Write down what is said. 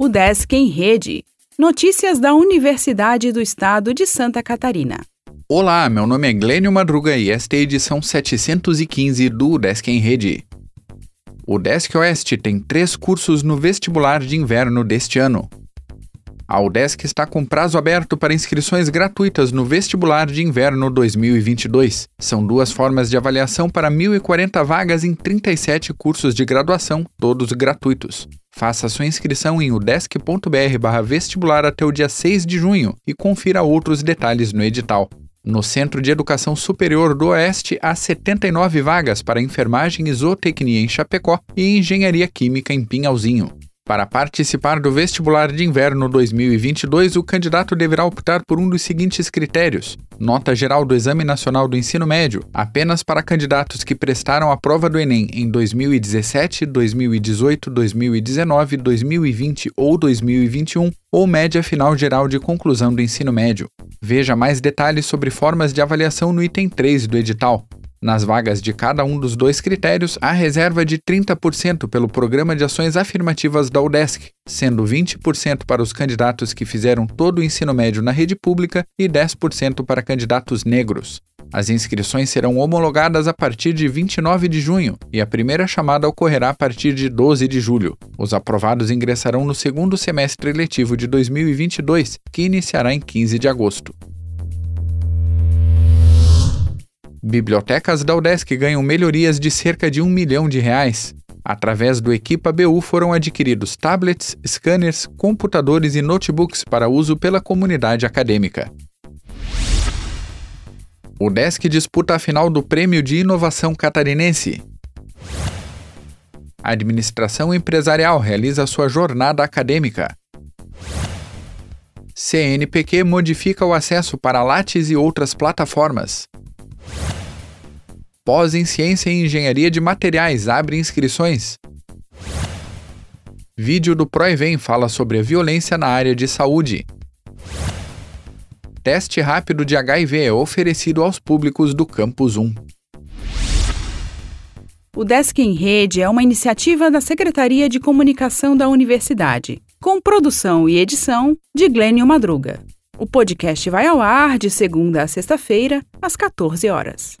O Desk em Rede. Notícias da Universidade do Estado de Santa Catarina. Olá, meu nome é Glênio Madruga e esta é a edição 715 do Desk em Rede. O Desk Oeste tem três cursos no vestibular de inverno deste ano. A UDESC está com prazo aberto para inscrições gratuitas no vestibular de inverno 2022. São duas formas de avaliação para 1.040 vagas em 37 cursos de graduação, todos gratuitos. Faça sua inscrição em udesc.br/vestibular até o dia 6 de junho e confira outros detalhes no edital. No Centro de Educação Superior do Oeste, há 79 vagas para enfermagem e zootecnia em Chapecó e engenharia química em Pinhalzinho. Para participar do vestibular de inverno 2022, o candidato deverá optar por um dos seguintes critérios: nota geral do Exame Nacional do Ensino Médio, apenas para candidatos que prestaram a prova do Enem em 2017, 2018, 2019, 2020 ou 2021, ou média final geral de conclusão do ensino médio. Veja mais detalhes sobre formas de avaliação no item 3 do edital. Nas vagas de cada um dos dois critérios, há reserva de 30% pelo Programa de Ações Afirmativas da UDESC, sendo 20% para os candidatos que fizeram todo o ensino médio na rede pública e 10% para candidatos negros. As inscrições serão homologadas a partir de 29 de junho e a primeira chamada ocorrerá a partir de 12 de julho. Os aprovados ingressarão no segundo semestre letivo de 2022, que iniciará em 15 de agosto. Bibliotecas da UDESC ganham melhorias de cerca de um milhão de reais. Através do Equipa BU foram adquiridos tablets, scanners, computadores e notebooks para uso pela comunidade acadêmica. O Desk disputa a final do Prêmio de Inovação Catarinense. A administração empresarial realiza sua jornada acadêmica. CNPq modifica o acesso para Lattes e outras plataformas. Pós em Ciência e Engenharia de Materiais abre inscrições. Vídeo do Proevem fala sobre a violência na área de saúde. Teste rápido de HIV é oferecido aos públicos do Campus 1. O Desk em Rede é uma iniciativa da Secretaria de Comunicação da Universidade, com produção e edição de Glênio Madruga. O podcast vai ao ar de segunda a sexta-feira, às 14 horas.